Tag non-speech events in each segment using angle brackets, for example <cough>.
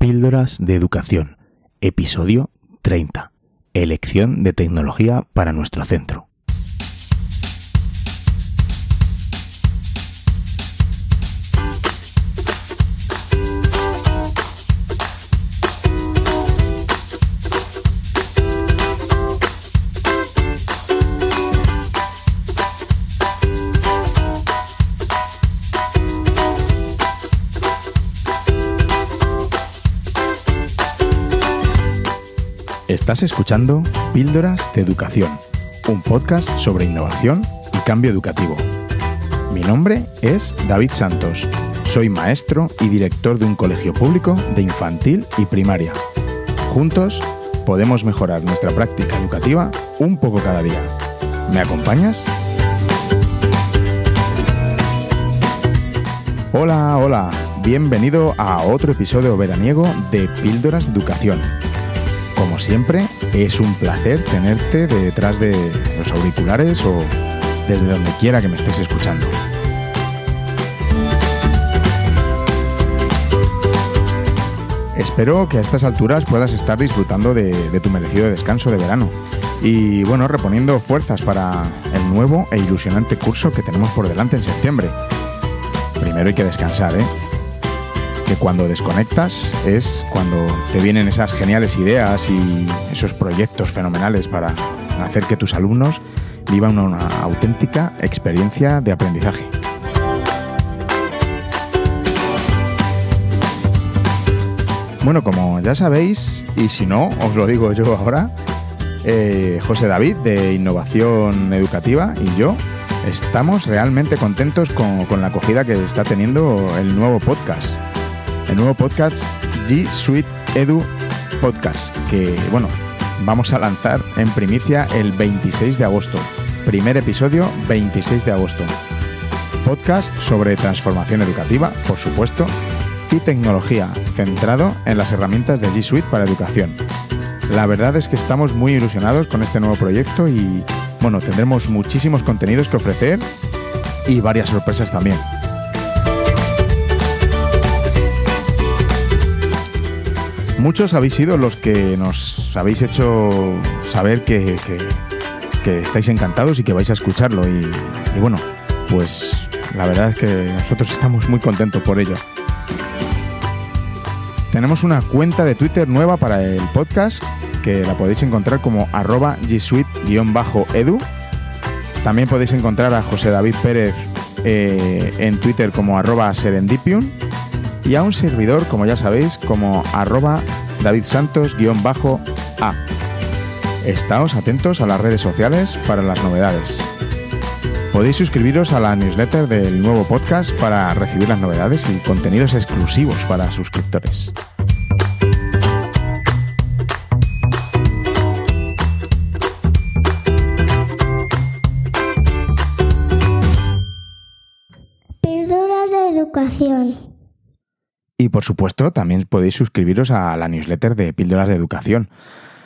Píldoras de Educación, episodio 30. Elección de tecnología para nuestro centro. Estás escuchando Píldoras de Educación, un podcast sobre innovación y cambio educativo. Mi nombre es David Santos. Soy maestro y director de un colegio público de infantil y primaria. Juntos podemos mejorar nuestra práctica educativa un poco cada día. ¿Me acompañas? Hola, hola. Bienvenido a otro episodio veraniego de Píldoras de Educación como siempre, es un placer tenerte detrás de los auriculares o desde donde quiera que me estés escuchando. Espero que a estas alturas puedas estar disfrutando de, tu merecido descanso de verano y bueno, reponiendo fuerzas para el nuevo e ilusionante curso que tenemos por delante en septiembre. Primero hay que descansar, ¿eh? Que cuando desconectas es cuando te vienen esas geniales ideas y esos proyectos fenomenales para hacer que tus alumnos vivan una auténtica experiencia de aprendizaje. Bueno, como ya sabéis, y si no, os lo digo yo ahora, eh, José David de Innovación Educativa y yo estamos realmente contentos con, con la acogida que está teniendo el nuevo podcast el nuevo podcast G Suite Edu Podcast, que bueno, vamos a lanzar en primicia el 26 de agosto. Primer episodio, 26 de agosto. Podcast sobre transformación educativa, por supuesto, y tecnología, centrado en las herramientas de G Suite para educación. La verdad es que estamos muy ilusionados con este nuevo proyecto y bueno, tendremos muchísimos contenidos que ofrecer y varias sorpresas también. Muchos habéis sido los que nos habéis hecho saber que, estáis encantados y que vais a escucharlo. Y, bueno, pues la verdad es que nosotros estamos muy contentos por ello. Tenemos una cuenta de Twitter nueva para el podcast que la podéis encontrar como arroba gsuite-edu. También podéis encontrar a José David Pérez eh, en Twitter como arroba serendipium y a un servidor, como ya sabéis, como arroba davidsantos-a. Estáos atentos a las redes sociales para las novedades. Podéis suscribiros a la newsletter del nuevo podcast para recibir las novedades y contenidos exclusivos para suscriptores. Y por supuesto, también podéis suscribiros a la newsletter de Píldoras de Educación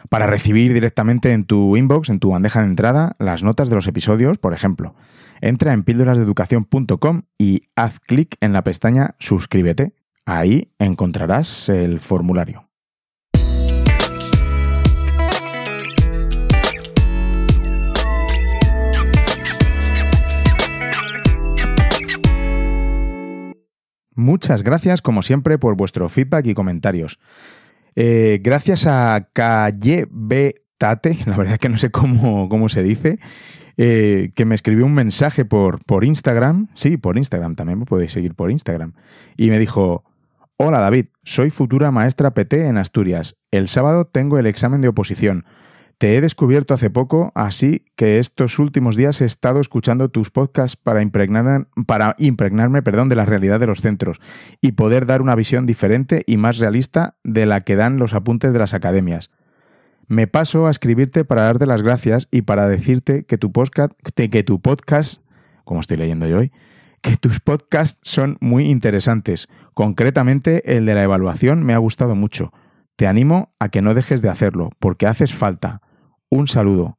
para recibir directamente en tu inbox, en tu bandeja de entrada, las notas de los episodios, por ejemplo. Entra en píldorasdeeducación.com y haz clic en la pestaña Suscríbete. Ahí encontrarás el formulario. Muchas gracias, como siempre, por vuestro feedback y comentarios. Eh, gracias a Calle Tate, <laughs> la verdad que no sé cómo, cómo se dice, eh, que me escribió un mensaje por, por Instagram. Sí, por Instagram, también me podéis seguir por Instagram. Y me dijo, Hola David, soy futura maestra PT en Asturias. El sábado tengo el examen de oposición. Te he descubierto hace poco, así que estos últimos días he estado escuchando tus podcasts para, impregnarme perdón, de la realidad de los centros y poder dar una visión diferente y más realista de la que dan los apuntes de las academias. Me paso a escribirte para darte las gracias y para decirte que tu podcast, que tu podcast, como estoy leyendo yo hoy, que tus podcasts son muy interesantes. Concretamente, el de la evaluación me ha gustado mucho. Te animo a que no dejes de hacerlo, porque haces falta. Un saludo.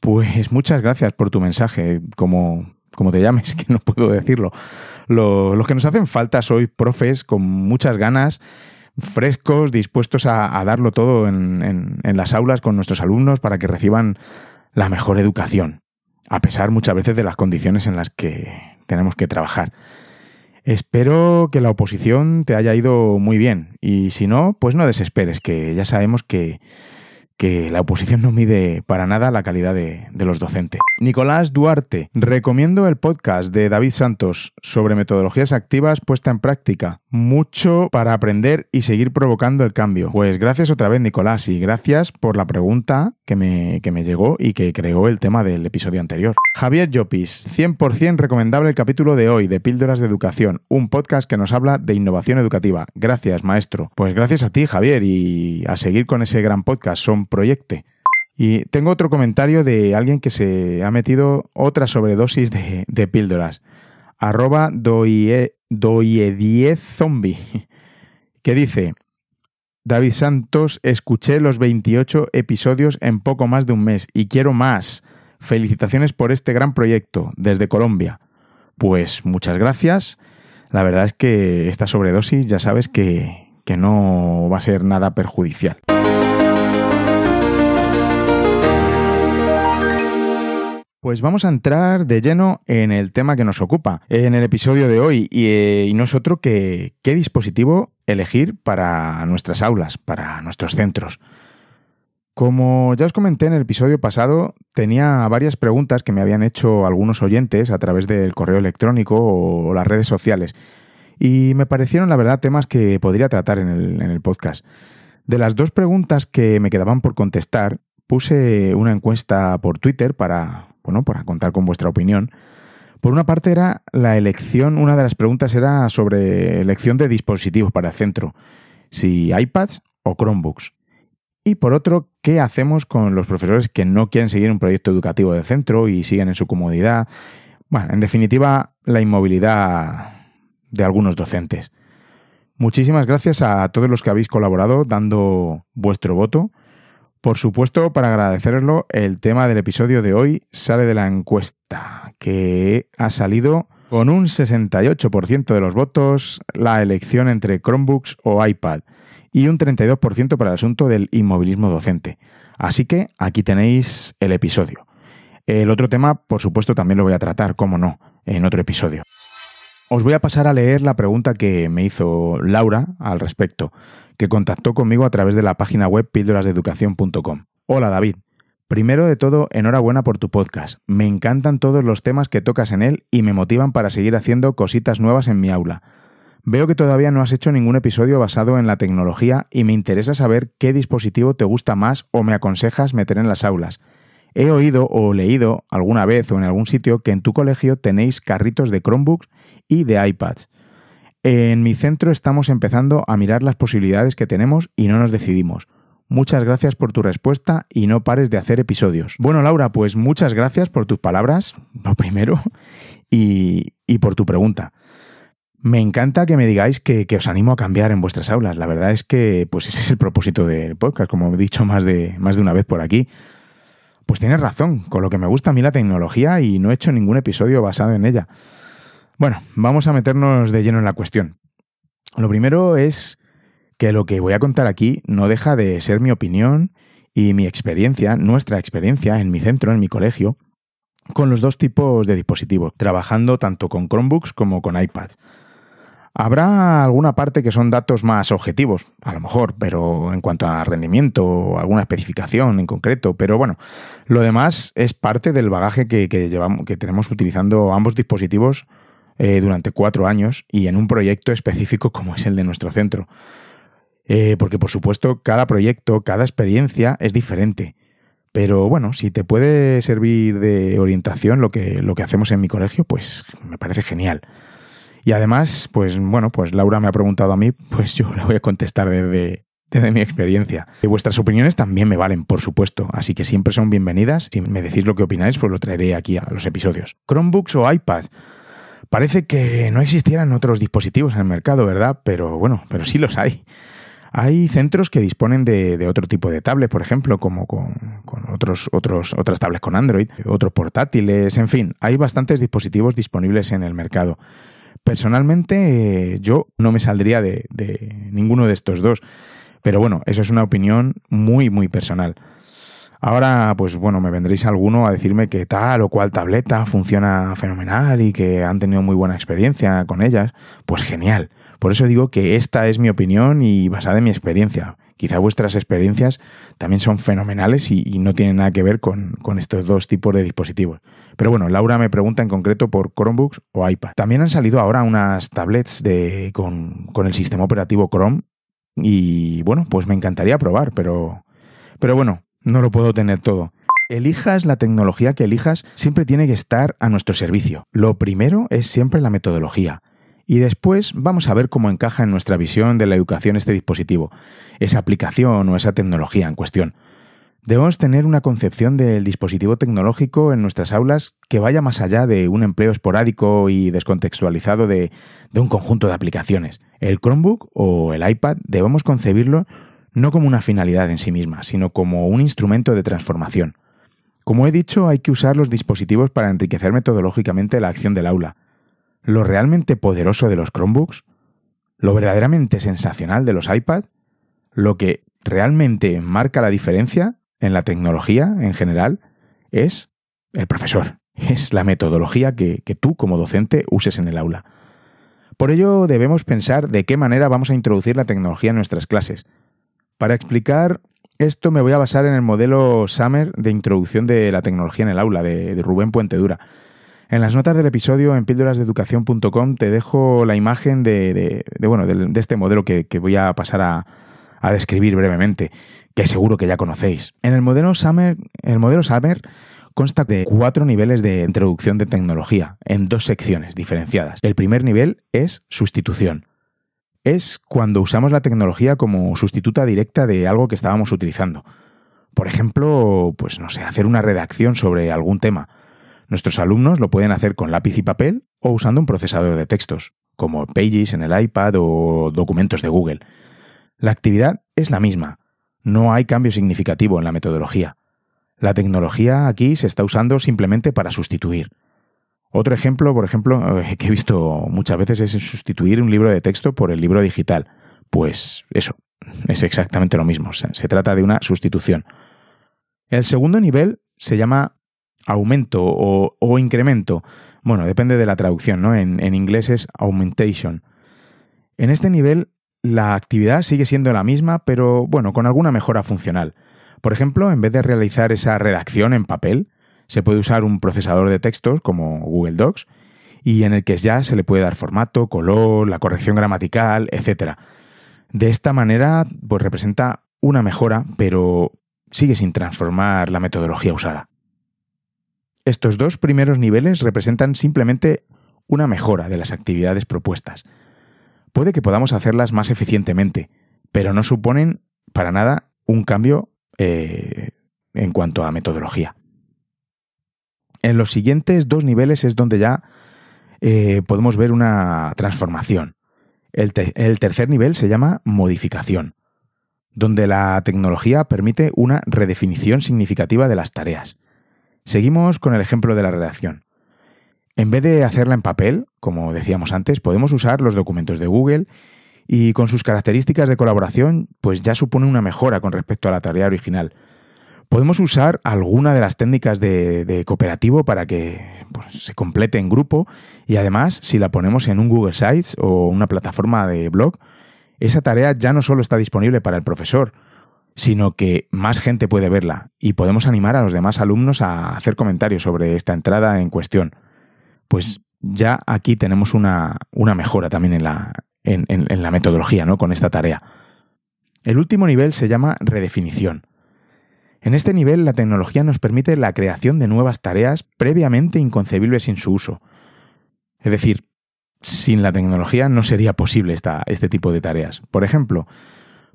Pues muchas gracias por tu mensaje, como, como te llames, <laughs> que no puedo decirlo. los que nos hacen falta sois profes con muchas ganas, frescos, dispuestos a, darlo todo en, las aulas con nuestros alumnos para que reciban la mejor educación, a pesar muchas veces de las condiciones en las que tenemos que trabajar. Espero que la oposición te haya ido muy bien y si no, pues no desesperes, que ya sabemos que que la oposición no mide para nada la calidad de, los docentes. Nicolás Duarte, recomiendo el podcast de David Santos sobre metodologías activas puesta en práctica. Mucho para aprender y seguir provocando el cambio. Pues gracias otra vez, Nicolás, y gracias por la pregunta que me, que me llegó y que creó el tema del episodio anterior. Javier Llopis, 100% recomendable el capítulo de hoy de Píldoras de Educación, un podcast que nos habla de innovación educativa. Gracias, maestro. Pues gracias a ti, Javier, y a seguir con ese gran podcast. Son proyecte. Y tengo otro comentario de alguien que se ha metido otra sobredosis de, píldoras. Arroba doie, zombie. Que dice, David Santos, escuché los 28 episodios en poco más de un mes y quiero más. Felicitaciones por este gran proyecto desde Colombia. Pues muchas gracias. La verdad es que esta sobredosis ya sabes que, que no va a ser nada perjudicial. Pues vamos a entrar de lleno en el tema que nos ocupa en el episodio de hoy y, eh, no es otro que qué dispositivo elegir para nuestras aulas, para nuestros centros. Como ya os comenté en el episodio pasado, tenía varias preguntas que me habían hecho algunos oyentes a través del correo electrónico o las redes sociales y me parecieron, la verdad, temas que podría tratar en el podcast. De las dos preguntas que me quedaban por contestar, puse una encuesta por Twitter para, bueno, para contar con vuestra opinión. Por una parte era la elección, una de las preguntas era sobre elección de dispositivos para el centro, si iPads o Chromebooks. Y por otro, ¿qué hacemos con los profesores que no quieren seguir un proyecto educativo de centro y siguen en su comodidad? Bueno, en definitiva, la inmovilidad de algunos docentes. Muchísimas gracias a todos los que habéis colaborado dando vuestro voto. Por supuesto, para agradecerlo, el tema del episodio de hoy sale de la encuesta, que ha salido con un 68% de los votos la elección entre Chromebooks o iPad y un 32% para el asunto del inmovilismo docente. Así que aquí tenéis el episodio. El otro tema, por supuesto, también lo voy a tratar, como no, en otro episodio. Os voy a pasar a leer la pregunta que me hizo Laura al respecto que contactó conmigo a través de la página web píldorasdeeducación.com. Hola David. Primero de todo, enhorabuena por tu podcast. Me encantan todos los temas que tocas en él y me motivan para seguir haciendo cositas nuevas en mi aula. Veo que todavía no has hecho ningún episodio basado en la tecnología y me interesa saber qué dispositivo te gusta más o me aconsejas meter en las aulas. He oído o leído alguna vez o en algún sitio que en tu colegio tenéis carritos de Chromebooks y de iPads. En mi centro estamos empezando a mirar las posibilidades que tenemos y no nos decidimos. Muchas gracias por tu respuesta y no pares de hacer episodios. Bueno, Laura, pues muchas gracias por tus palabras, lo primero, <laughs> y, por tu pregunta. Me encanta que me digáis que, os animo a cambiar en vuestras aulas. La verdad es que pues ese es el propósito del podcast, como he dicho más de, más de una vez por aquí. Pues tienes razón, con lo que me gusta a mí la tecnología y no he hecho ningún episodio basado en ella. Bueno, vamos a meternos de lleno en la cuestión. Lo primero es que lo que voy a contar aquí no deja de ser mi opinión y mi experiencia, nuestra experiencia en mi centro, en mi colegio, con los dos tipos de dispositivos, trabajando tanto con Chromebooks como con iPads. Habrá alguna parte que son datos más objetivos, a lo mejor, pero en cuanto a rendimiento alguna especificación en concreto, pero bueno, lo demás es parte del bagaje que, llevamos, que tenemos utilizando ambos dispositivos eh, durante cuatro años y en un proyecto específico como es el de nuestro centro. Eh, porque por supuesto cada proyecto, cada experiencia es diferente. Pero bueno, si te puede servir de orientación lo que, lo que hacemos en mi colegio, pues me parece genial. Y además, pues bueno, pues Laura me ha preguntado a mí, pues yo le voy a contestar desde, desde mi experiencia. Y vuestras opiniones también me valen, por supuesto, así que siempre son bienvenidas. Si me decís lo que opináis, pues lo traeré aquí a los episodios. Chromebooks o iPad. Parece que no existieran otros dispositivos en el mercado, ¿verdad? Pero bueno, pero sí los hay. Hay centros que disponen de, otro tipo de tablets, por ejemplo, como con, otros, otros, otras tablets con Android, otros portátiles, en fin, hay bastantes dispositivos disponibles en el mercado. Personalmente, yo no me saldría de ninguno de estos dos. Pero bueno, eso es una opinión muy, muy personal. Ahora, pues bueno, me vendréis alguno a decirme que tal o cual tableta funciona fenomenal y que han tenido muy buena experiencia con ellas. Pues genial. Por eso digo que esta es mi opinión y basada en mi experiencia. Quizá vuestras experiencias también son fenomenales y, no tienen nada que ver con, estos dos tipos de dispositivos. Pero bueno, Laura me pregunta en concreto por Chromebooks o iPad. También han salido ahora unas tablets de, con, con el sistema operativo Chrome y bueno, pues me encantaría probar, pero, pero bueno, no lo puedo tener todo. Elijas la tecnología que elijas, siempre tiene que estar a nuestro servicio. Lo primero es siempre la metodología. Y después vamos a ver cómo encaja en nuestra visión de la educación este dispositivo, esa aplicación o esa tecnología en cuestión. Debemos tener una concepción del dispositivo tecnológico en nuestras aulas que vaya más allá de un empleo esporádico y descontextualizado de, de un conjunto de aplicaciones. El Chromebook o el iPad debemos concebirlo no como una finalidad en sí misma, sino como un instrumento de transformación. Como he dicho, hay que usar los dispositivos para enriquecer metodológicamente la acción del aula. Lo realmente poderoso de los Chromebooks, lo verdaderamente sensacional de los iPad, lo que realmente marca la diferencia en la tecnología en general, es el profesor, es la metodología que, que tú como docente uses en el aula. Por ello debemos pensar de qué manera vamos a introducir la tecnología en nuestras clases, para explicar esto me voy a basar en el modelo Summer de introducción de la tecnología en el aula de, Rubén Puente Dura. En las notas del episodio en píldorasdeeducación.com te dejo la imagen de, bueno, de, este modelo que, voy a pasar a, a, describir brevemente, que seguro que ya conocéis. En el modelo Summer, el modelo Summer consta de cuatro niveles de introducción de tecnología en dos secciones diferenciadas. El primer nivel es sustitución es cuando usamos la tecnología como sustituta directa de algo que estábamos utilizando. Por ejemplo, pues no sé, hacer una redacción sobre algún tema. Nuestros alumnos lo pueden hacer con lápiz y papel o usando un procesador de textos, como Pages en el iPad o documentos de Google. La actividad es la misma. No hay cambio significativo en la metodología. La tecnología aquí se está usando simplemente para sustituir. Otro ejemplo, por ejemplo, eh, que he visto muchas veces es sustituir un libro de texto por el libro digital. Pues eso, es exactamente lo mismo. Se trata de una sustitución. El segundo nivel se llama aumento o, incremento. Bueno, depende de la traducción, ¿no? En, en inglés es augmentation. En este nivel la actividad sigue siendo la misma, pero bueno, con alguna mejora funcional. Por ejemplo, en vez de realizar esa redacción en papel, se puede usar un procesador de textos como Google Docs y en el que ya se le puede dar formato, color, la corrección gramatical, etc. De esta manera, pues representa una mejora, pero sigue sin transformar la metodología usada. Estos dos primeros niveles representan simplemente una mejora de las actividades propuestas. Puede que podamos hacerlas más eficientemente, pero no suponen para nada un cambio eh, en cuanto a metodología. En los siguientes dos niveles es donde ya eh, podemos ver una transformación. El, el tercer nivel se llama modificación, donde la tecnología permite una redefinición significativa de las tareas. Seguimos con el ejemplo de la redacción. En vez de hacerla en papel, como decíamos antes, podemos usar los documentos de Google y con sus características de colaboración, pues ya supone una mejora con respecto a la tarea original, Podemos usar alguna de las técnicas de, cooperativo para que se complete en grupo y además si la ponemos en un Google Sites o una plataforma de blog, esa tarea ya no solo está disponible para el profesor, sino que más gente puede verla y podemos animar a los demás alumnos a hacer comentarios sobre esta entrada en cuestión. Pues ya aquí tenemos una, mejora también en la, en la metodología ¿no? con esta tarea. El último nivel se llama redefinición. En este nivel, la tecnología nos permite la creación de nuevas tareas previamente inconcebibles sin su uso. Es decir, sin la tecnología no sería posible este tipo de tareas. Por ejemplo,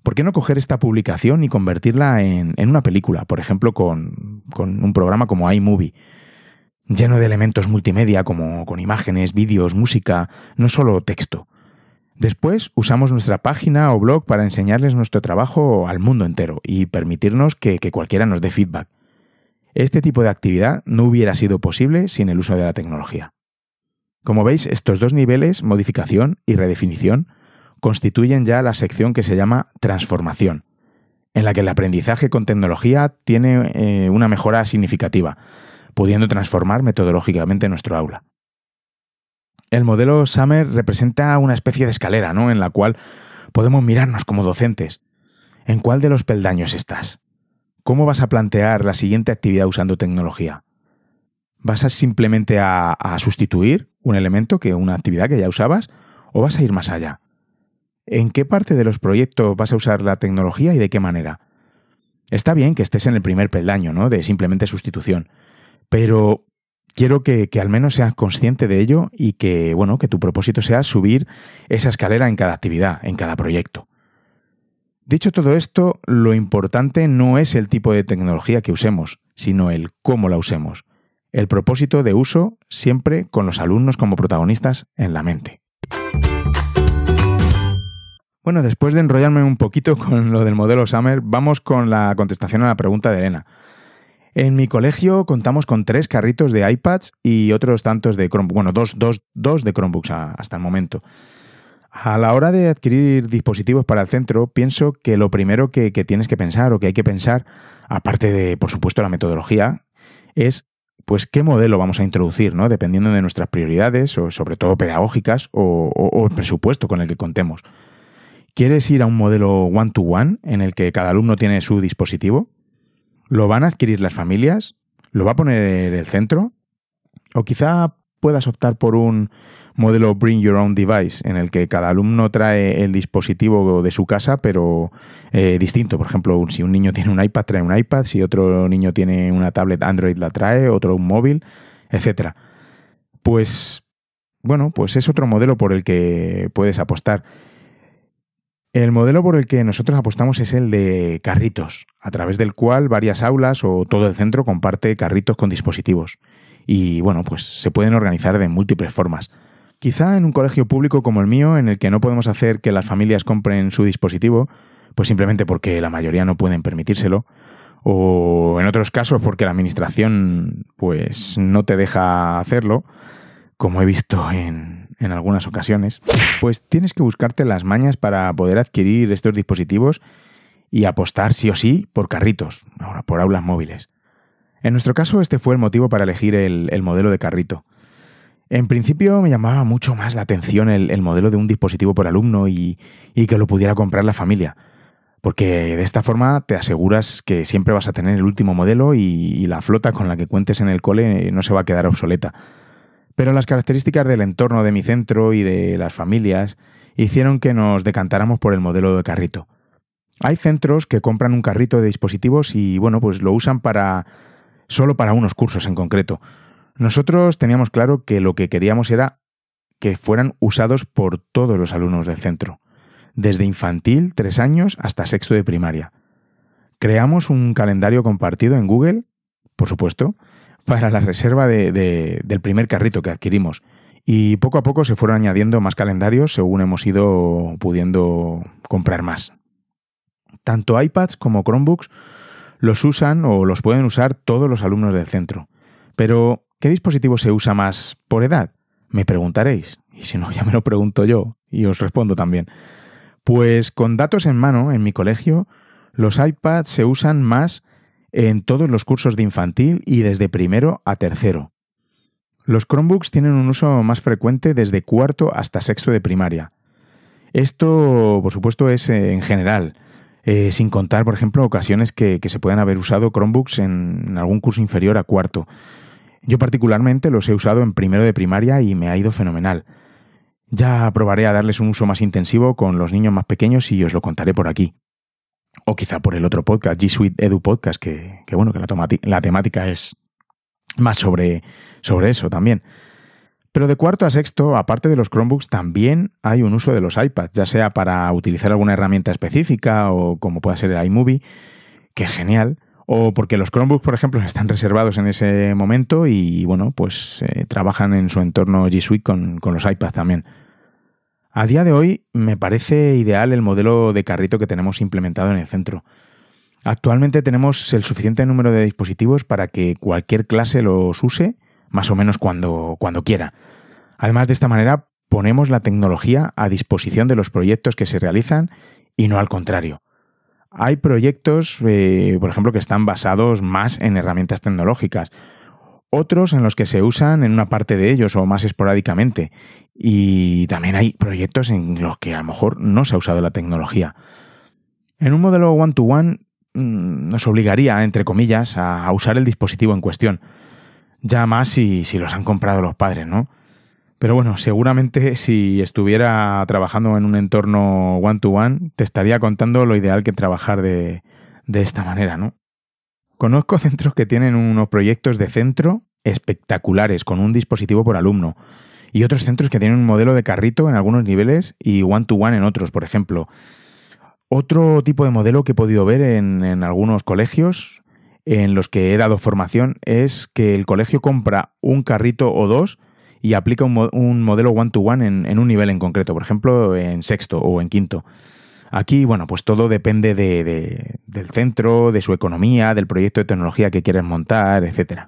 ¿por qué no coger esta publicación y convertirla en, una película? Por ejemplo, con, con, un programa como iMovie, lleno de elementos multimedia como con imágenes, vídeos, música, no solo texto. Después usamos nuestra página o blog para enseñarles nuestro trabajo al mundo entero y permitirnos que, cualquiera nos dé feedback. Este tipo de actividad no hubiera sido posible sin el uso de la tecnología. Como veis, estos dos niveles, modificación y redefinición, constituyen ya la sección que se llama transformación, en la que el aprendizaje con tecnología tiene eh, una mejora significativa, pudiendo transformar metodológicamente nuestro aula. El modelo Summer representa una especie de escalera, ¿no? En la cual podemos mirarnos como docentes. ¿En cuál de los peldaños estás? ¿Cómo vas a plantear la siguiente actividad usando tecnología? ¿Vas a simplemente a, a sustituir un elemento que una actividad que ya usabas o vas a ir más allá? ¿En qué parte de los proyectos vas a usar la tecnología y de qué manera? Está bien que estés en el primer peldaño, ¿no? De simplemente sustitución. Pero quiero que, que, al menos seas consciente de ello y que, bueno, que tu propósito sea subir esa escalera en cada actividad, en cada proyecto. Dicho todo esto, lo importante no es el tipo de tecnología que usemos, sino el cómo la usemos el propósito de uso siempre con los alumnos como protagonistas en la mente. Bueno, después de enrollarme un poquito <laughs> con lo del modelo Summer, vamos con la contestación a la pregunta de Elena. En mi colegio contamos con tres carritos de iPads y otros tantos de Chromebooks. Bueno, dos, dos, dos de Chromebooks hasta el momento. A la hora de adquirir dispositivos para el centro, pienso que lo primero que, tienes que pensar o que hay que pensar, aparte de, por supuesto, la metodología, es pues qué modelo vamos a introducir, ¿no? Dependiendo de nuestras prioridades, o sobre todo pedagógicas, o, el presupuesto con el que contemos. ¿Quieres ir a un modelo one-to-one en el que cada alumno tiene su dispositivo? ¿Lo van a adquirir las familias? ¿Lo va a poner el centro? ¿O quizá puedas optar por un modelo Bring Your Own Device, en el que cada alumno trae el dispositivo de su casa, pero eh, distinto. Por ejemplo, si un niño tiene un iPad, trae un iPad, si otro niño tiene una tablet Android, la trae, otro un móvil, etc. Pues, bueno, pues es otro modelo por el que puedes apostar. El modelo por el que nosotros apostamos es el de carritos, a través del cual varias aulas o todo el centro comparte carritos con dispositivos. Y bueno, pues se pueden organizar de múltiples formas. Quizá en un colegio público como el mío, en el que no podemos hacer que las familias compren su dispositivo, pues simplemente porque la mayoría no pueden permitírselo, o en otros casos porque la administración pues no te deja hacerlo, como he visto en, en algunas ocasiones, pues tienes que buscarte las mañas para poder adquirir estos dispositivos y apostar sí o sí por carritos, por aulas móviles. En nuestro caso, este fue el motivo para elegir el, el modelo de carrito. En principio me llamaba mucho más la atención el, el modelo de un dispositivo por alumno y, que lo pudiera comprar la familia, porque de esta forma te aseguras que siempre vas a tener el último modelo y la flota con la que cuentes en el cole no se va a quedar obsoleta. Pero las características del entorno de mi centro y de las familias hicieron que nos decantáramos por el modelo de carrito. Hay centros que compran un carrito de dispositivos y bueno, pues lo usan para solo para unos cursos en concreto. Nosotros teníamos claro que lo que queríamos era que fueran usados por todos los alumnos del centro, desde infantil, tres años, hasta sexto de primaria. Creamos un calendario compartido en Google, por supuesto, para la reserva de, de, del primer carrito que adquirimos. Y poco a poco se fueron añadiendo más calendarios según hemos ido pudiendo comprar más. Tanto iPads como Chromebooks los usan o los pueden usar todos los alumnos del centro. Pero ¿Qué dispositivo se usa más por edad? Me preguntaréis. Y si no, ya me lo pregunto yo y os respondo también. Pues con datos en mano, en mi colegio, los iPads se usan más en todos los cursos de infantil y desde primero a tercero. Los Chromebooks tienen un uso más frecuente desde cuarto hasta sexto de primaria. Esto, por supuesto, es eh, en general, eh, sin contar, por ejemplo, ocasiones que, se puedan haber usado Chromebooks en algún curso inferior a cuarto. Yo particularmente los he usado en primero de primaria y me ha ido fenomenal. Ya probaré a darles un uso más intensivo con los niños más pequeños y os lo contaré por aquí. O quizá por el otro podcast, G Suite Edu Podcast, que, bueno, que la, temática es más sobre, sobre eso también. Pero de cuarto a sexto, aparte de los Chromebooks, también hay un uso de los iPads, ya sea para utilizar alguna herramienta específica o como pueda ser el iMovie, que genial, o porque los Chromebooks, por ejemplo, <laughs> están reservados en ese momento y, bueno, pues eh, trabajan en su entorno G Suite con, con los iPads también. A día de hoy me parece ideal el modelo de carrito que tenemos implementado en el centro. Actualmente tenemos el suficiente número de dispositivos para que cualquier clase los use, más o menos cuando, cuando quiera. Además, de esta manera ponemos la tecnología a disposición de los proyectos que se realizan y no al contrario. Hay proyectos, eh, por ejemplo, que están basados más en herramientas tecnológicas, otros en los que se usan en una parte de ellos o más esporádicamente. Y también hay proyectos en los que a lo mejor no se ha usado la tecnología. En un modelo one-to-one mm, nos obligaría, entre comillas, a, usar el dispositivo en cuestión. Ya más si, si los han comprado los padres, ¿no? Pero bueno, seguramente <laughs> si estuviera trabajando en un entorno one-to-one, te estaría contando lo ideal que trabajar de, de esta manera, ¿no? Conozco centros que tienen unos proyectos de centro espectaculares, con un dispositivo por alumno, y otros centros que tienen un modelo de carrito en algunos niveles y one-to-one en otros, por ejemplo. Otro tipo de modelo que he podido ver en, en, algunos colegios en los que he dado formación es que el colegio compra un carrito o dos y aplica un, modelo one-to-one en, un nivel en concreto, por ejemplo, en sexto o en quinto. Aquí, bueno, pues todo depende del centro, de su economía, del proyecto de tecnología que quieres montar, etc.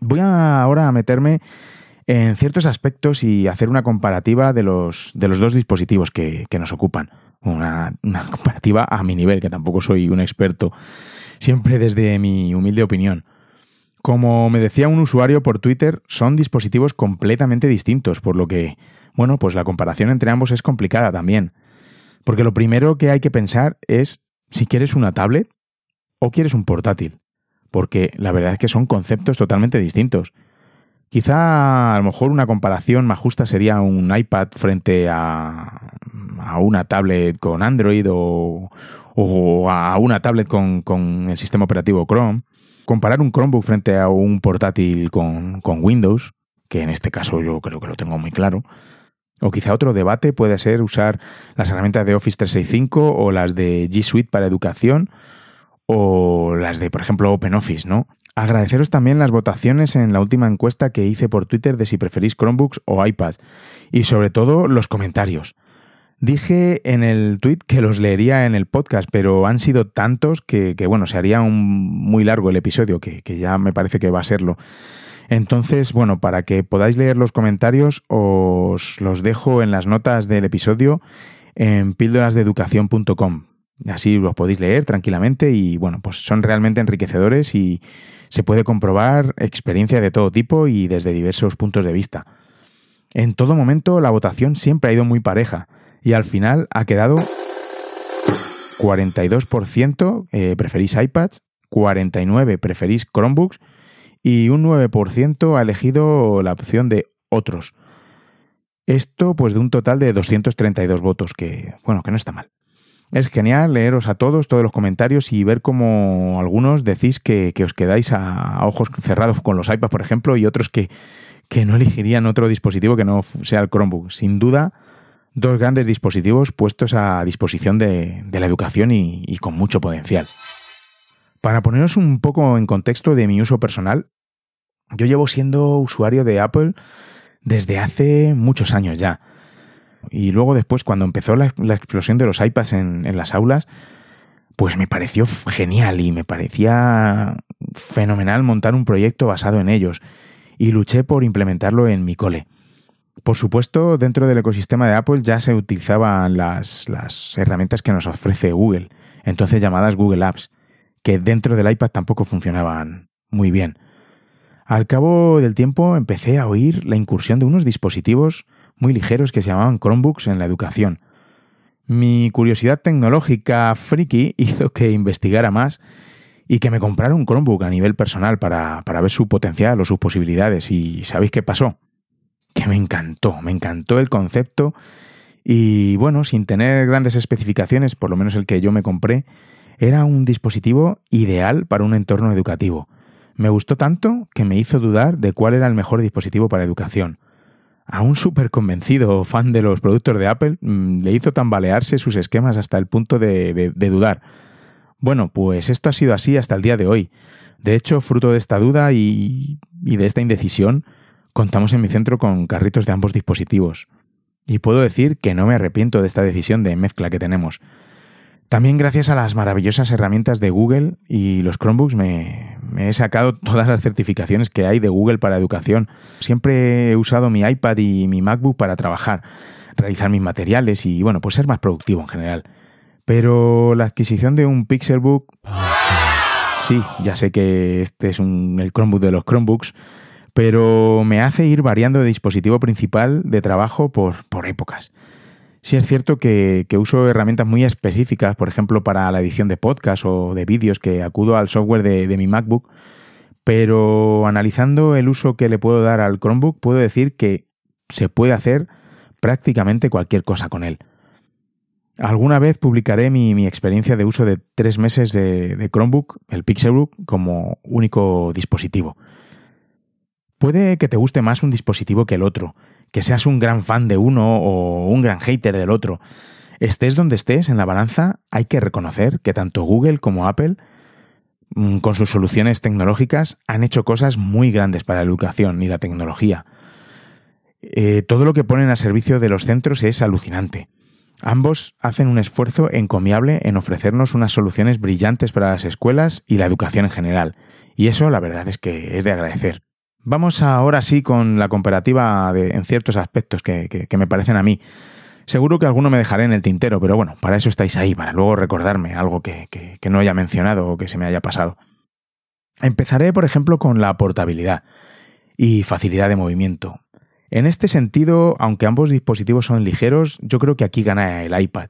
Voy ahora a meterme en ciertos aspectos y hacer una comparativa de los, de los dos dispositivos que, nos ocupan. Una comparativa a mi nivel, que tampoco soy un experto, siempre desde mi humilde opinión. Como me decía un usuario por Twitter, son dispositivos completamente distintos, por lo que, bueno, pues la comparación entre ambos es complicada también. Porque lo primero que hay que pensar es si quieres una tablet o quieres un portátil. Porque la verdad es que son conceptos totalmente distintos. Quizá a lo mejor una comparación más justa sería un iPad frente a, una tablet con Android o, a una tablet con el sistema operativo Chrome comparar un Chromebook frente a un portátil con, Windows, que en este caso yo creo que lo tengo muy claro, o quizá otro debate puede ser usar las herramientas de Office 365 o las de G Suite para educación o las de, por ejemplo, OpenOffice, ¿no? Agradeceros también las votaciones en la última encuesta que hice por Twitter de si preferís Chromebooks o iPads y sobre todo los comentarios. Dije en el tweet que los leería en el podcast, pero han sido tantos que, bueno, se haría un muy largo el episodio, que, ya me parece que va a serlo. Entonces, bueno, para que podáis leer los comentarios, os los dejo en las notas del episodio en píldorasdeeducación.com. Así los podéis leer tranquilamente y, bueno, pues son realmente enriquecedores y se puede comprobar experiencia de todo tipo y desde diversos puntos de vista. En todo momento la votación siempre ha ido muy pareja y al final ha quedado 42% eh, preferís iPads, 49% preferís Chromebooks y un 9% ha elegido la opción de otros. Esto pues de un total de 232 votos, que bueno, que no está mal. Es genial leeros a todos, todos los comentarios y ver cómo algunos decís que, os quedáis a, ojos cerrados con los iPads, por ejemplo, y otros que, que no elegirían otro dispositivo que no sea el Chromebook. Sin duda, dos grandes dispositivos puestos a disposición de, la educación y, con mucho potencial. Para poneros un poco en contexto de mi uso personal, yo llevo siendo usuario de Apple desde hace muchos años ya. Y luego después, cuando empezó la, explosión de los iPads en, en las aulas, pues me pareció genial y me parecía fenomenal montar un proyecto basado en ellos. Y luché por implementarlo en mi cole. Por supuesto, dentro del ecosistema de Apple ya se utilizaban las, herramientas que nos ofrece Google, entonces llamadas Google Apps, que dentro del iPad tampoco funcionaban muy bien. Al cabo del tiempo empecé a oír la incursión de unos dispositivos muy ligeros que se llamaban Chromebooks en la educación. Mi curiosidad tecnológica friki <laughs> hizo que investigara más y que me comprara un Chromebook a nivel personal para, para ver su potencial o sus posibilidades. ¿Y sabéis qué pasó? Que me encantó, me encantó el concepto y bueno, sin tener grandes especificaciones, por lo menos el que yo me compré, era un dispositivo ideal para un entorno educativo. Me gustó tanto que me hizo dudar de cuál era el mejor dispositivo para educación. A un súper convencido fan de los productos de Apple mm, le hizo tambalearse sus esquemas hasta el punto de, dudar. Bueno, pues esto ha sido así hasta el día de hoy. De hecho, fruto de esta duda y de esta indecisión, Contamos en mi centro con carritos de ambos dispositivos. Y puedo decir que no me arrepiento de esta decisión de mezcla que tenemos. También gracias a las maravillosas herramientas de Google y los Chromebooks me, he sacado <laughs> todas las certificaciones que hay de Google para educación. Siempre he usado mi iPad y mi MacBook para trabajar, realizar mis materiales y, bueno, pues ser más productivo en general. Pero la adquisición de un Pixelbook... Sí, ya sé que este es el Chromebook de los Chromebooks, pero me hace ir variando de dispositivo principal de trabajo por, por épocas. Sí es cierto que, uso herramientas muy específicas, por ejemplo, para la edición de podcast o de vídeos, que acudo al software de, mi MacBook, pero analizando el uso que le puedo dar al Chromebook, puedo decir que se puede hacer prácticamente cualquier cosa con él. Alguna vez publicaré mi, experiencia de uso de tres meses de, de, Chromebook, el Pixelbook, como único dispositivo. Puede que te guste más un dispositivo que el otro, que seas un gran fan de uno o un gran hater del otro. Estés donde estés en la balanza, hay que reconocer que tanto Google como Apple, mm, con sus soluciones tecnológicas, han hecho cosas muy grandes para la educación y la tecnología. Eh, todo lo que ponen a servicio de los centros es alucinante. Ambos hacen un esfuerzo encomiable en ofrecernos unas soluciones brillantes para las escuelas y la educación en general, y eso la verdad es que es de agradecer. Vamos ahora sí con la comparativa en ciertos aspectos que, me parecen a mí. Seguro que alguno me dejaré en el tintero, pero bueno, para eso estáis ahí, para luego recordarme algo que, que no haya mencionado o que se me haya pasado. Empezaré, por ejemplo, con la portabilidad y facilidad de movimiento. En este sentido, aunque ambos dispositivos son ligeros, yo creo que aquí gana el iPad.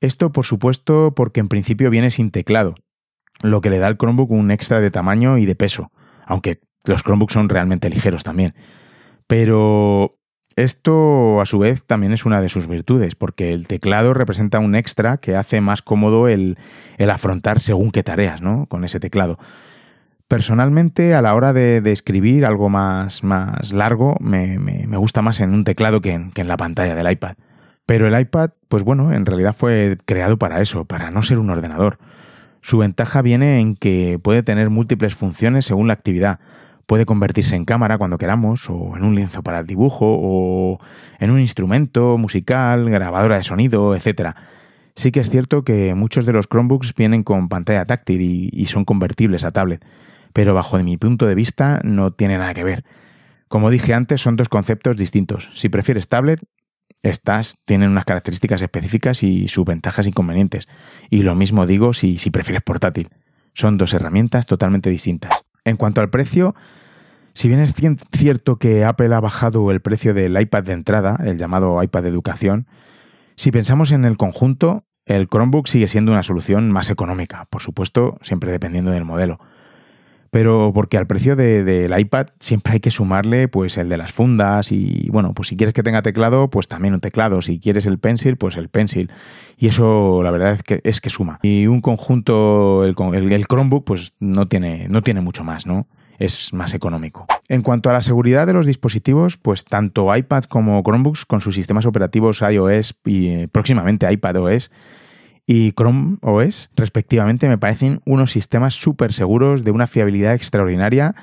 Esto, por supuesto, porque en principio viene sin teclado, lo que le da al Chromebook un extra de tamaño y de peso, aunque los Chromebooks son realmente ligeros también. Pero esto, a su vez, también es una de sus virtudes, porque el teclado representa un extra que hace más cómodo el, afrontar según qué tareas, ¿no? Con ese teclado. Personalmente, a la hora de, escribir algo más, más largo, me, gusta más en un teclado que en, que en la pantalla del iPad. Pero el iPad, pues bueno, en realidad fue creado para eso, para no ser un ordenador. Su ventaja viene en que puede tener múltiples funciones según la actividad, puede convertirse en cámara cuando queramos, o en un lienzo para el dibujo, o en un instrumento musical, grabadora de sonido, etc. Sí que es cierto que muchos de los Chromebooks vienen con pantalla táctil y, son convertibles a tablet, pero bajo mi punto de vista no tiene nada que ver. Como dije antes, son dos conceptos distintos. Si prefieres tablet, estas tienen unas características específicas y sus ventajas e inconvenientes. Y lo mismo digo si, si prefieres portátil. Son dos herramientas totalmente distintas. En cuanto al precio, si bien es cierto que Apple ha bajado el precio del iPad de entrada, el llamado iPad de educación, si pensamos en el conjunto, el Chromebook sigue siendo una solución más económica, por supuesto, siempre dependiendo del modelo. Pero porque al precio del iPad siempre hay que sumarle pues el de las fundas y bueno, pues si quieres que tenga teclado, pues también un teclado. Si quieres el pencil, pues el pencil. Y eso la verdad es que es que suma. Y un conjunto, el, el Chromebook, pues no tiene, no tiene mucho más, ¿no? es más económico. En cuanto a la seguridad de los dispositivos, pues tanto iPad como Chromebooks con sus sistemas operativos iOS y eh, próximamente iPadOS y Chrome OS, respectivamente, me parecen unos sistemas súper seguros de una fiabilidad extraordinaria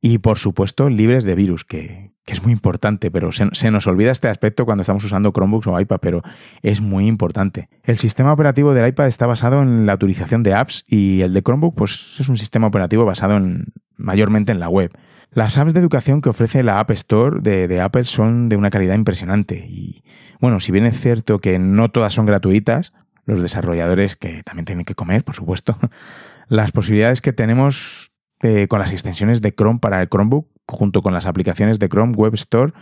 y, por supuesto, libres de virus, que, es muy importante, pero se, nos olvida este aspecto cuando estamos usando Chromebooks o iPad, pero es muy importante. El sistema operativo del iPad está basado en la utilización de apps y el de Chromebook pues, es un sistema operativo basado en, mayormente en la web. Las apps de educación que ofrece la App Store de, Apple son de una calidad impresionante y, bueno, si bien es cierto que no todas son gratuitas, los desarrolladores que también tienen que comer, por supuesto, <laughs> las posibilidades que tenemos eh, con las extensiones de Chrome para el Chromebook, junto con las aplicaciones de Chrome Web Store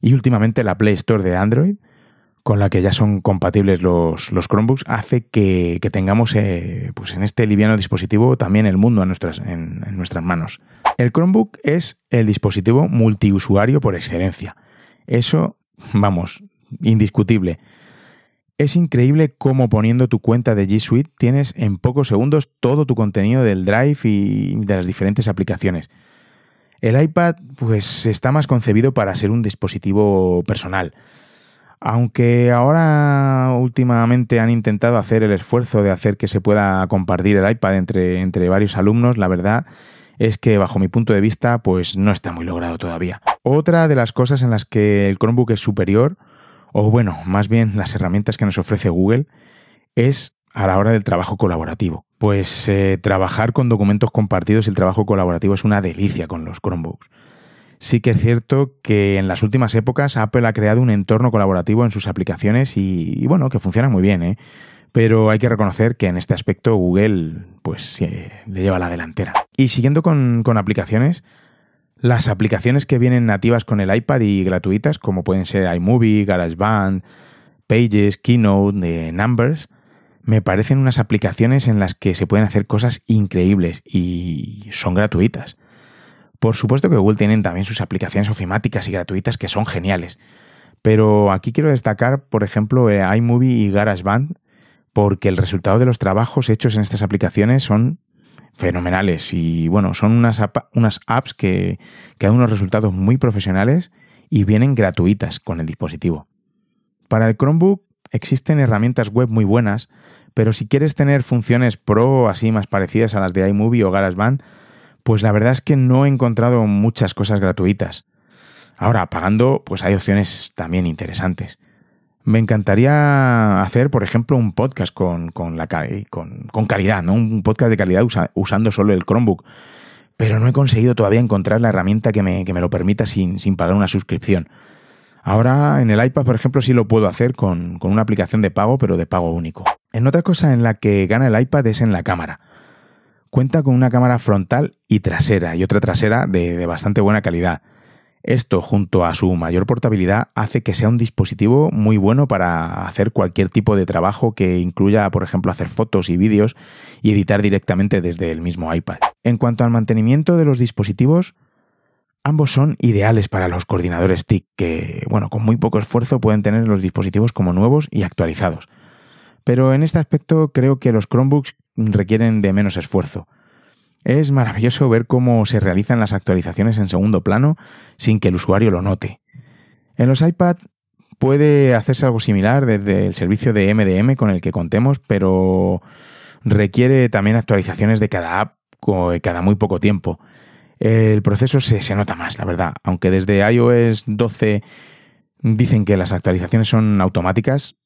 y últimamente la Play Store de Android, con la que ya son compatibles los, los Chromebooks, hace que, tengamos eh, pues en este liviano dispositivo también el mundo en nuestras, en, nuestras manos. El Chromebook es el dispositivo multiusuario por excelencia. Eso, vamos, indiscutible. Es increíble cómo poniendo tu cuenta de G Suite tienes en pocos segundos todo tu contenido del Drive y de las diferentes aplicaciones. El iPad pues está más concebido para ser un dispositivo personal aunque ahora últimamente han intentado hacer el esfuerzo de hacer que se pueda compartir el iPad entre, entre varios alumnos, la verdad es que bajo mi punto de vista pues no está muy logrado todavía. Otra de las cosas en las que el Chromebook es superior, o bueno, más bien las herramientas que nos ofrece Google, es a la hora del trabajo colaborativo. pues eh, trabajar con documentos compartidos y el trabajo colaborativo es una delicia con los Chromebooks. Sí que es cierto que en las últimas épocas Apple ha creado un entorno colaborativo en sus aplicaciones y, bueno, que funciona muy bien, ¿eh? Pero hay que reconocer que en este aspecto Google pues le lleva la delantera. Y siguiendo con, con aplicaciones, las aplicaciones que vienen nativas con el iPad y gratuitas, como pueden ser iMovie, GarageBand, Pages, Keynote, Numbers, me parecen unas aplicaciones en las que se pueden hacer cosas increíbles y son gratuitas. Por supuesto que Google tienen también sus aplicaciones ofimáticas y gratuitas que son geniales. Pero aquí quiero destacar, por ejemplo, eh, iMovie y GarageBand, porque el resultado de los trabajos hechos en estas aplicaciones son fenomenales y bueno, son unas, unas apps que, que dan unos resultados muy profesionales y vienen gratuitas con el dispositivo. Para el Chromebook existen herramientas web muy buenas, pero si quieres tener funciones pro así más parecidas a las de iMovie o GarageBand, pues la verdad es que no he encontrado muchas cosas gratuitas. Ahora, pagando, pues hay opciones también interesantes. Me encantaría hacer, por ejemplo, un podcast con, con, con calidad, ¿no? Un podcast de calidad usando solo el Chromebook. Pero no he conseguido todavía encontrar la herramienta que me, que me lo permita sin, sin, pagar una suscripción. Ahora en el iPad, por ejemplo, sí lo puedo hacer con, con una aplicación de pago, pero de pago único. En otra cosa en la que gana el iPad es en la cámara. Cuenta con una cámara frontal y trasera y otra trasera de, bastante buena calidad. Esto, junto a su mayor portabilidad, hace que sea un dispositivo muy bueno para hacer cualquier tipo de trabajo que incluya, por ejemplo, hacer fotos y vídeos y editar directamente desde el mismo iPad. En cuanto al mantenimiento de los dispositivos, ambos son ideales para los coordinadores TIC, que, bueno, con muy poco esfuerzo pueden tener los dispositivos como nuevos y actualizados. Pero en este aspecto creo que los Chromebooks requieren de menos esfuerzo. Es maravilloso ver cómo se realizan las actualizaciones en segundo plano sin que el usuario lo note. En los iPad puede hacerse algo similar desde el servicio de MDM con el que contemos, pero requiere también actualizaciones de cada app cada muy poco tiempo. El proceso se, se nota más, la verdad. Aunque desde iOS 12 dicen que las actualizaciones son automáticas,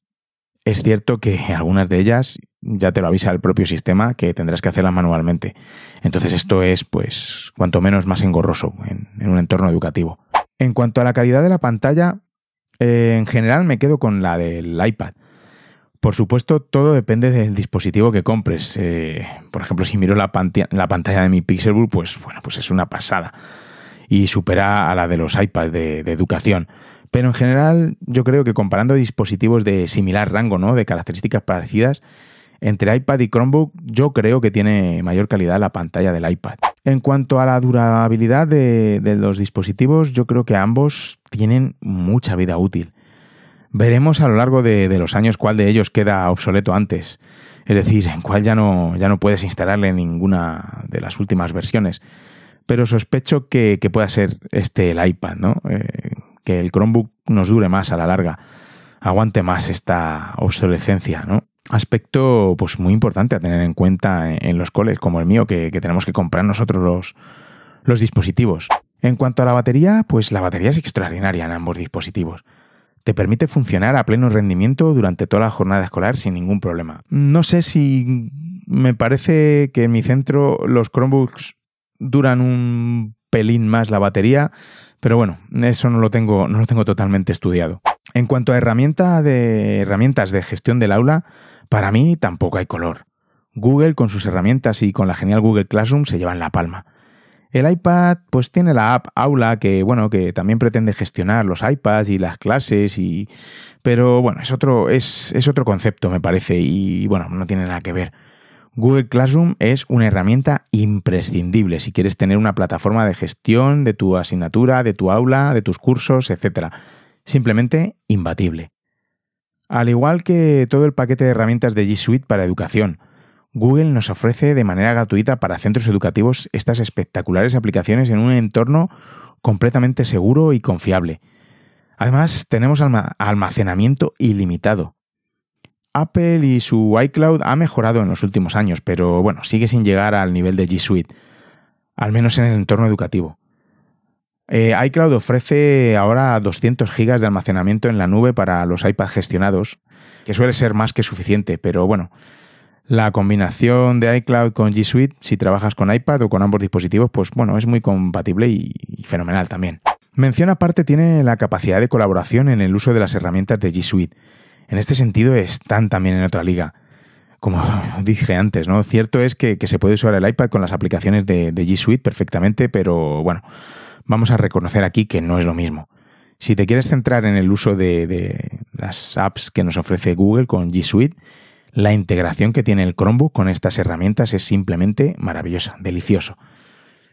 es cierto que algunas de ellas ya te lo avisa el propio sistema que tendrás que hacerlas manualmente. Entonces esto es, pues, cuanto menos más engorroso en, un entorno educativo. En cuanto a la calidad de la pantalla, eh, en general me quedo con la del iPad. Por supuesto, todo depende del dispositivo que compres. Eh, por ejemplo, si miro la, la, pantalla de mi Pixelbook, pues bueno, pues es una pasada. Y supera a la de los iPads de educación. Pero en general, yo creo que comparando dispositivos de similar rango, ¿no? De características parecidas, entre iPad y Chromebook, yo creo que tiene mayor calidad la pantalla del iPad. En cuanto a la durabilidad de, los dispositivos, yo creo que ambos tienen mucha vida útil. Veremos a lo largo de, los años cuál de ellos queda obsoleto antes. Es decir, en cuál ya no, ya no puedes instalarle ninguna de las últimas versiones. Pero sospecho que, pueda ser este el iPad, ¿no? Eh, que el Chromebook nos dure más a la larga, aguante más esta obsolescencia, ¿no? Aspecto pues muy importante a tener en cuenta en los coles, como el mío, que, tenemos que comprar nosotros los, los dispositivos. En cuanto a la batería, pues la batería es extraordinaria en ambos dispositivos. Te permite funcionar a pleno rendimiento durante toda la jornada escolar sin ningún problema. No sé si me parece que en mi centro los Chromebooks duran un pelín más la batería, pero bueno, eso no lo tengo, no lo tengo totalmente estudiado. En cuanto a de, herramientas de gestión del aula, para mí tampoco hay color. Google con sus herramientas y con la genial Google Classroom se llevan la palma. El iPad pues tiene la app Aula que bueno, que también pretende gestionar los iPads y las clases y pero bueno, es otro es, es otro concepto me parece y bueno, no tiene nada que ver. Google Classroom es una herramienta imprescindible si quieres tener una plataforma de gestión de tu asignatura, de tu aula, de tus cursos, etc. Simplemente imbatible. Al igual que todo el paquete de herramientas de G Suite para educación, Google nos ofrece de manera gratuita para centros educativos estas espectaculares aplicaciones en un entorno completamente seguro y confiable. Además, tenemos almacenamiento ilimitado. Apple y su iCloud ha mejorado en los últimos años, pero bueno, sigue sin llegar al nivel de G Suite, al menos en el entorno educativo. Eh, iCloud ofrece ahora 200 GB de almacenamiento en la nube para los iPads gestionados, que suele ser más que suficiente, pero bueno, La combinación de iCloud con G Suite, si trabajas con iPad o con ambos dispositivos, pues bueno, es muy compatible y, y fenomenal también. Mención aparte tiene la capacidad de colaboración en el uso de las herramientas de G Suite. En este sentido están también en otra liga. Como <laughs> dije antes, ¿no? Cierto es que, se puede usar el iPad con las aplicaciones de, de G Suite perfectamente, pero bueno, vamos a reconocer aquí que no es lo mismo. Si te quieres centrar en el uso de, de las apps que nos ofrece Google con G Suite, la integración que tiene el Chromebook con estas herramientas es simplemente maravillosa, delicioso.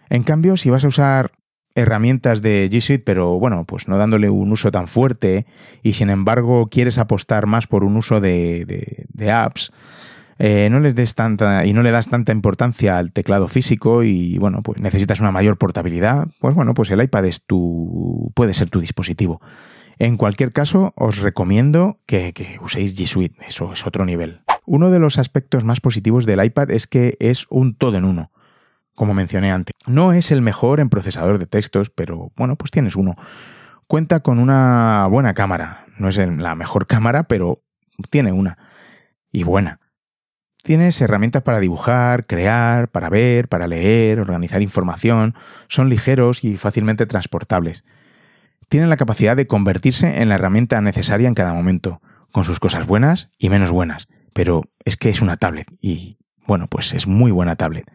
En cambio, si vas a usar herramientas de G Suite, pero bueno, pues no dándole un uso tan fuerte y sin embargo quieres apostar más por un uso de, de, apps, eh, no les des tanta y no le das tanta importancia al teclado físico y bueno, pues necesitas una mayor portabilidad, pues bueno, pues el iPad es tu puede ser tu dispositivo. En cualquier caso, os recomiendo que, que uséis G Suite, eso es otro nivel. Uno de los aspectos más positivos del iPad es que es un todo en uno, como mencioné antes. No es el mejor en procesador de textos, pero bueno, pues tienes uno. Cuenta con una buena cámara. No es la mejor <laughs> cámara, pero tiene una. Y buena. Tienes herramientas para dibujar, crear, para ver, para leer, organizar información. Son ligeros y fácilmente transportables. Tienen la capacidad de convertirse en la herramienta necesaria en cada momento, con sus cosas buenas y menos buenas. Pero es que es una tablet y, bueno, pues es muy buena tablet.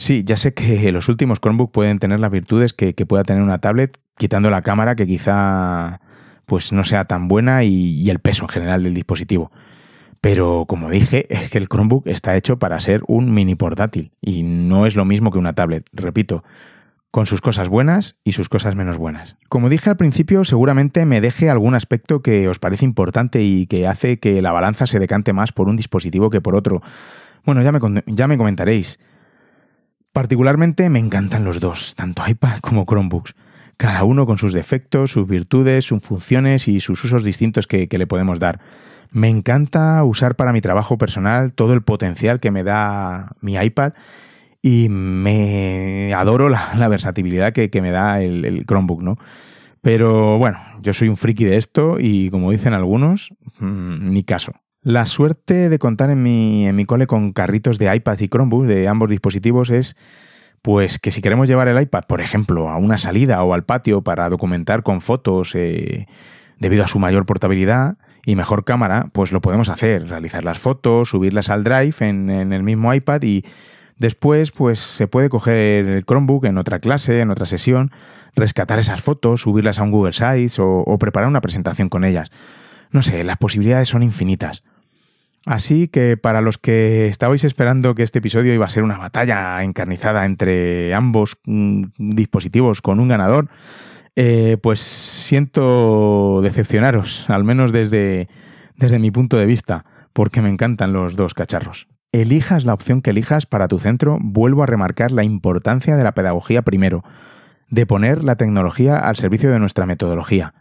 Sí, ya sé que <laughs> los últimos Chromebook pueden tener las virtudes que, que, pueda tener una tablet, quitando la cámara que quizá pues no sea tan buena y, y el peso en general del dispositivo. Pero como dije, <laughs> es que el Chromebook está hecho para ser un mini portátil y no es lo mismo que una tablet, repito, con sus cosas buenas y sus cosas menos buenas. Como dije al principio, seguramente me deje algún aspecto que os parece importante y que hace que la balanza se decante más por un dispositivo que por otro. Bueno, ya me, ya me comentaréis. Particularmente me encantan los dos, tanto iPad como Chromebooks, cada uno con sus defectos, sus virtudes, sus funciones y sus usos distintos que, que le podemos dar. Me encanta usar para mi trabajo personal todo el potencial que me da mi iPad y me adoro la, versatilidad que, que, me da el, Chromebook, ¿no? Pero bueno, yo soy un friki de esto y como dicen algunos, mmm, ni caso. La suerte de contar en mi, en mi cole con carritos de iPad y Chromebook de ambos dispositivos es pues que si queremos llevar el iPad, por ejemplo, a una salida o al patio para documentar con fotos eh, debido a su mayor portabilidad, y mejor cámara, pues lo podemos hacer, realizar las fotos, subirlas al Drive en, el mismo iPad y después pues se puede coger el Chromebook en otra clase, en otra sesión, rescatar esas fotos, subirlas a un Google Sites o, o preparar una presentación con ellas. No sé, las posibilidades son infinitas. Así que para los que estabais esperando que este episodio iba a ser una batalla encarnizada entre ambos mm, dispositivos con un ganador, eh, pues siento decepcionaros, al menos desde, desde mi punto de vista, porque me encantan los dos cacharros. Elijas la opción que elijas para tu centro, vuelvo a remarcar la importancia de la pedagogía primero, de poner la tecnología al servicio de nuestra metodología.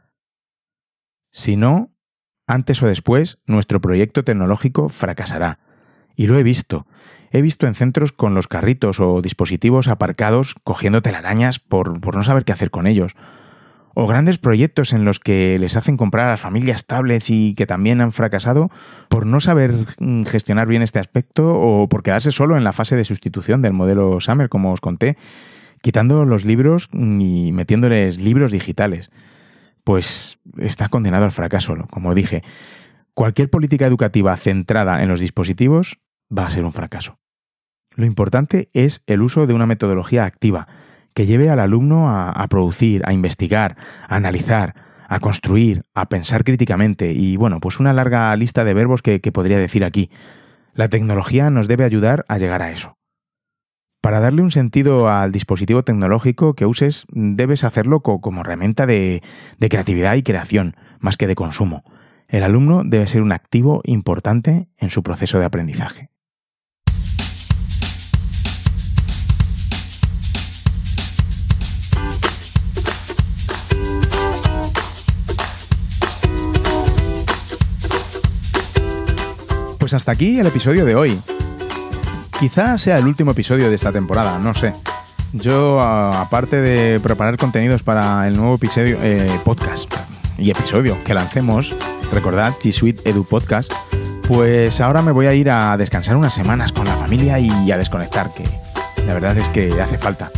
Si no, antes o después, nuestro proyecto tecnológico fracasará. Y lo he visto. He visto en centros con los carritos o dispositivos aparcados cogiendo telarañas por, por no saber qué hacer con ellos. O grandes proyectos en los que les hacen comprar a las familias tablets y que también han fracasado por no saber mm, gestionar bien este aspecto o por quedarse solo en la fase de sustitución del modelo Summer, como os conté, quitando los libros y metiéndoles libros digitales. Pues está condenado al fracaso, como dije. Cualquier política educativa centrada en los dispositivos va a ser un fracaso. Lo importante es el uso de una metodología activa que lleve al alumno a, producir, a investigar, a analizar, a construir, a pensar críticamente y bueno, pues una larga lista de verbos que podría decir aquí. La tecnología nos debe ayudar a llegar a eso. Para darle un sentido al dispositivo tecnológico que uses, debes hacerlo co como herramienta de, de creatividad y creación, más que de consumo. El alumno debe ser un activo importante en su proceso de aprendizaje. Pues hasta aquí el episodio de hoy. Quizá sea el último episodio de esta temporada, no sé. Yo, aparte de preparar contenidos para el nuevo episodio, eh, podcast y episodio que lancemos, recordad G Suite Edu Podcast, Pues ahora me voy a ir a descansar unas semanas con la familia y a desconectar, que la verdad es que hace falta.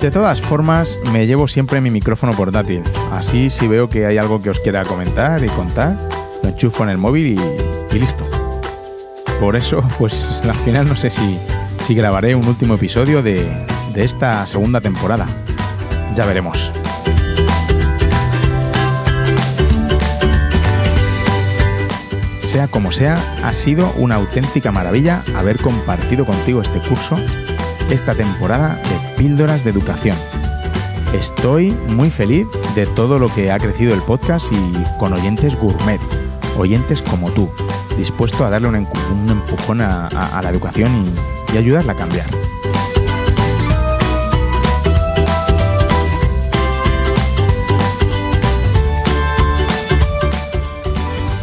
De todas formas, me llevo siempre mi micrófono portátil, así si veo que hay algo que os quiera comentar y contar, lo enchufo en el móvil y, y listo. Por eso, pues al final no sé si, si grabaré un último episodio de, de esta segunda temporada. Ya veremos. Sea como sea, ha sido una auténtica maravilla haber compartido contigo este curso, esta temporada de Píldoras de Educación. Estoy muy feliz de todo lo que ha crecido el podcast y con oyentes gourmet, oyentes como tú, dispuesto a darle un, empujón a, la educación y, ayudarla a cambiar.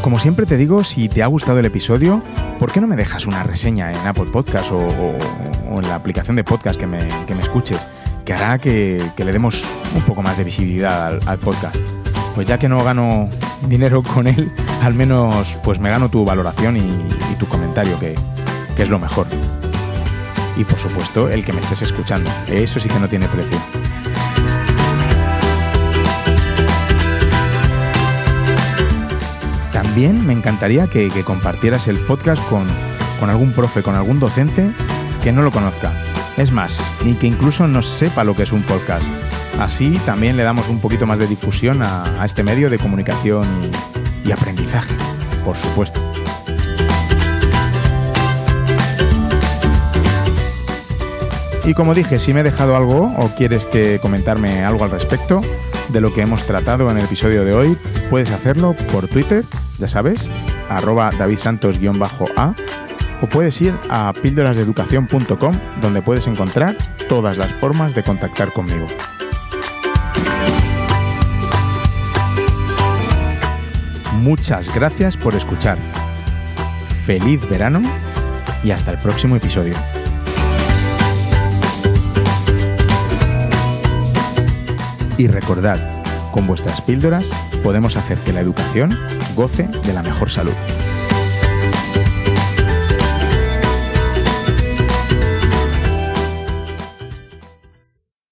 Como siempre te digo, si te ha gustado el episodio, ¿por qué no me dejas una reseña en Apple Podcast o, en la aplicación de podcast que me, escuches? Que hará que, le demos un poco más de visibilidad al, podcast. Pues ya que no gano dinero con él, al menos pues me gano tu valoración y, tu comentario, que, que es lo mejor. Y por supuesto, el que me estés escuchando. Eso sí que no tiene precio. También me encantaría que, compartieras el podcast con, algún profe, con algún docente que no lo conozca. Es más, y que incluso no sepa lo que es un podcast. Así también le damos un poquito más de difusión a, este medio de comunicación y, aprendizaje, por supuesto. Y como dije, si me he dejado algo o quieres que comentarme algo al respecto de lo que hemos tratado en el episodio de hoy, puedes hacerlo por Twitter ya sabes, arroba davidsantos-a, o puedes ir a píldorasdeeducación.com donde puedes encontrar todas las formas de contactar conmigo. Muchas gracias por escuchar. Feliz verano y hasta el próximo episodio. Y recordad, con vuestras píldoras podemos hacer que la educación goce de la mejor salud.